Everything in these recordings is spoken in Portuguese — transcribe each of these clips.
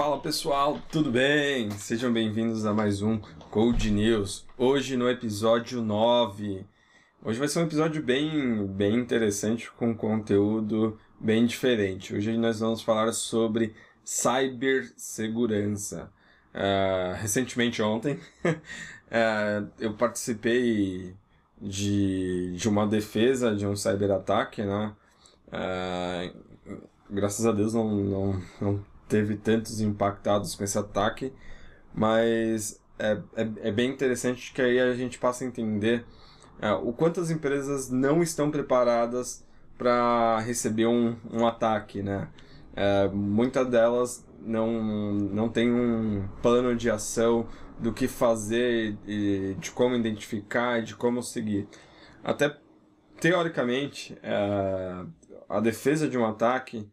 Fala pessoal, tudo bem? Sejam bem-vindos a mais um Code News. Hoje no episódio 9. Hoje vai ser um episódio bem, bem interessante com conteúdo bem diferente. Hoje nós vamos falar sobre cibersegurança. Uh, recentemente ontem uh, eu participei de, de uma defesa de um cyberataque, né? Uh, graças a Deus não, não, não teve tantos impactados com esse ataque, mas é, é, é bem interessante que aí a gente passa a entender é, o quanto as empresas não estão preparadas para receber um, um ataque, né? É, muitas delas não, não tem um plano de ação do que fazer e de como identificar e de como seguir. Até teoricamente, é, a defesa de um ataque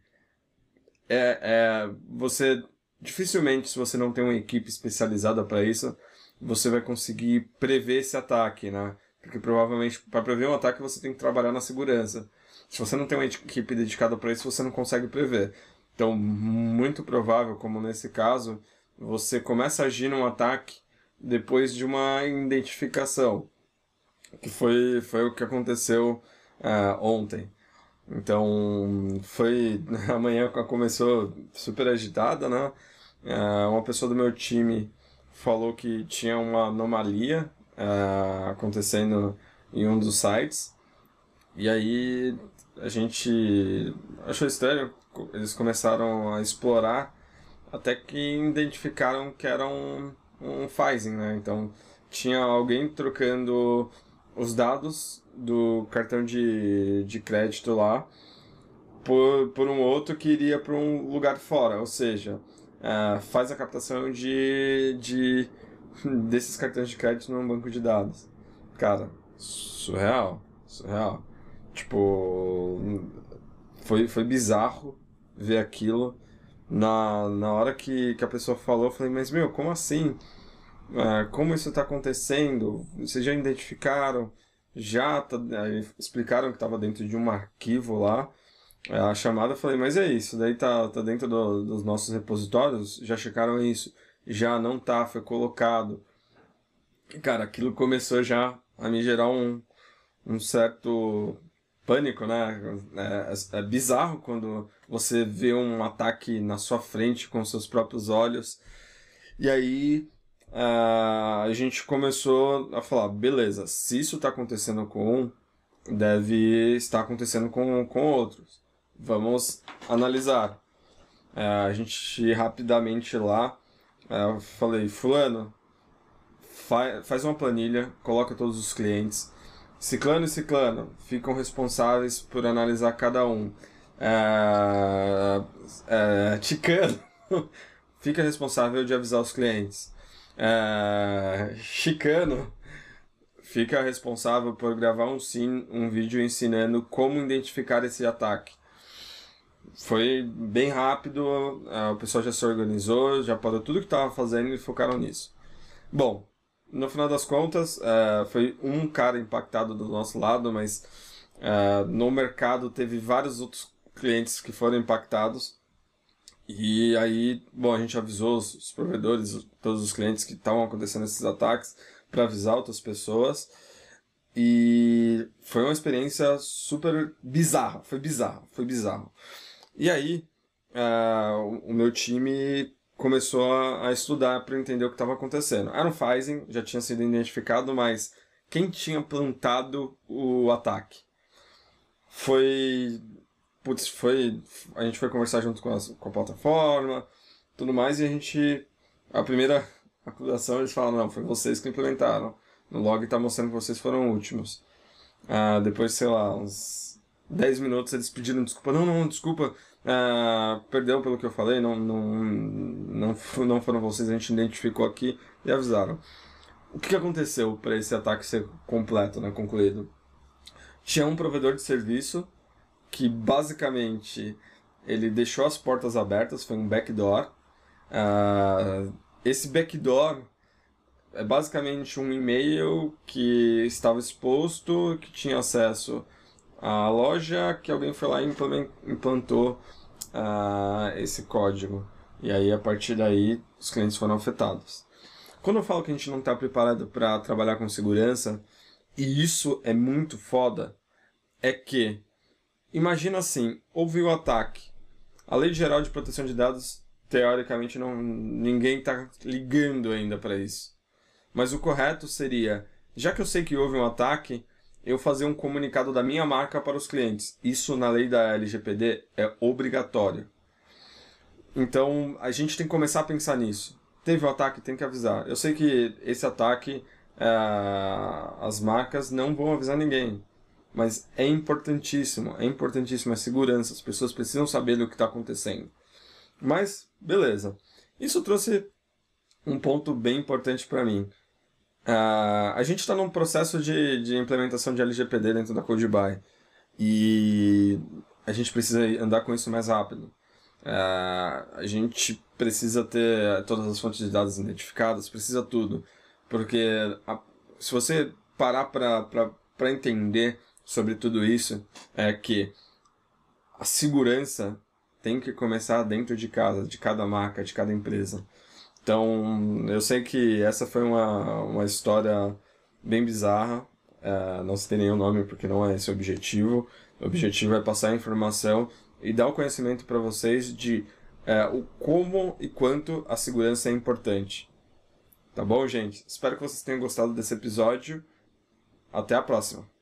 é, é você dificilmente, se você não tem uma equipe especializada para isso, você vai conseguir prever esse ataque, né? Porque provavelmente para prever um ataque você tem que trabalhar na segurança. Se você não tem uma equipe dedicada para isso, você não consegue prever. Então, muito provável, como nesse caso, você começa a agir num ataque depois de uma identificação, que foi, foi o que aconteceu uh, ontem. Então, foi. A manhã começou super agitada, né? É, uma pessoa do meu time falou que tinha uma anomalia uh, acontecendo em um dos sites. E aí a gente achou estranho, eles começaram a explorar até que identificaram que era um, um phishing, né? Então tinha alguém trocando os dados do cartão de, de crédito lá por, por um outro que iria para um lugar fora, ou seja, uh, faz a captação de, de desses cartões de crédito num banco de dados. Cara, surreal, surreal. Tipo, foi, foi bizarro ver aquilo. Na, na hora que, que a pessoa falou, eu falei, mas meu, como assim? É, como isso está acontecendo? Vocês já identificaram? Já tá, explicaram que estava dentro de um arquivo lá. É, a chamada eu falei, mas é isso, daí tá, tá dentro do, dos nossos repositórios, já checaram isso, já não tá, foi colocado. Cara, aquilo começou já a me gerar um, um certo pânico, né? É, é, bizarro quando você vê um ataque na sua frente com seus próprios olhos. E aí uh, a gente começou a falar, beleza, se isso está acontecendo com um, deve estar acontecendo com, com outros. Vamos analisar. Uh, a gente rapidamente lá, uh, falei, fulano, fa faz uma planilha, coloca todos os clientes. Ciclano e Ciclano ficam responsáveis por analisar cada um. É, é, Ticano fica responsável de avisar os clientes é, chicano fica responsável por gravar um, sim, um vídeo ensinando como identificar esse ataque. Foi bem rápido, o pessoal já se organizou, já parou tudo que estava fazendo e focaram nisso. Bom, no final das contas, é, foi um cara impactado do nosso lado, mas no mercado teve vários outros clientes que foram impactados e aí, bom, a gente avisou os, provedores, todos os clientes que estavam acontecendo esses ataques, para avisar outras pessoas. E foi uma experiência super bizarra, foi bizarro, foi bizarro. E aí, uh, o meu time começou a, a estudar para entender o que estava acontecendo. Era um phishing, já tinha sido identificado, mas quem tinha plantado o ataque? Foi putz, foi. A gente foi conversar junto com a, com a plataforma, tudo mais, e a gente. A primeira acusação eles falam, não, foi vocês que implementaram. No log está mostrando que vocês foram últimos. Ah, depois, sei lá, uns 10 minutos eles pediram desculpa. Não, não, desculpa. Ah, perdão pelo que eu falei, não, não, não, não foram vocês, a gente identificou aqui e avisaram. O que aconteceu para esse ataque ser completo, né, concluído? Tinha um provedor de serviço que basicamente ele deixou as portas abertas, foi um backdoor. Uh, esse backdoor é basicamente um e-mail que estava exposto, que tinha acesso à loja, que alguém foi lá e implantou uh, esse código. E aí, a partir daí, os clientes foram afetados. Quando eu falo que a gente não está preparado para trabalhar com segurança, e isso é muito foda, é que, imagina assim, houve o ataque. A Lei Geral de Proteção de Dados, teoricamente, não, ninguém está ligando ainda para isso. Mas o correto seria, já que eu sei que houve um ataque, eu fazer um comunicado da minha marca para os clientes. Isso na lei da LGPD é obrigatório. Então a gente tem que começar a pensar nisso. Teve o um ataque, tem que avisar. Eu sei que esse ataque é, as marcas não vão avisar ninguém. Mas é importantíssimo, é importantíssimo a segurança. As pessoas precisam saber do que está acontecendo. Mas, beleza. Isso trouxe um ponto bem importante para mim. Uh, a gente está num processo de, de implementação de LGPD dentro da CodeBuy. E a gente precisa andar com isso mais rápido. Uh, a gente precisa ter todas as fontes de dados identificadas, precisa tudo. Porque a, se você parar para entender sobre tudo isso, é que a segurança tem que começar dentro de casa, de cada marca, de cada empresa. Então, eu sei que essa foi uma, uma história bem bizarra. É, não se tem nenhum nome porque não é esse o objetivo. O objetivo é passar a informação e dar o conhecimento para vocês de é, o como e quanto a segurança é importante. Tá bom, gente? Espero que vocês tenham gostado desse episódio. Até a próxima.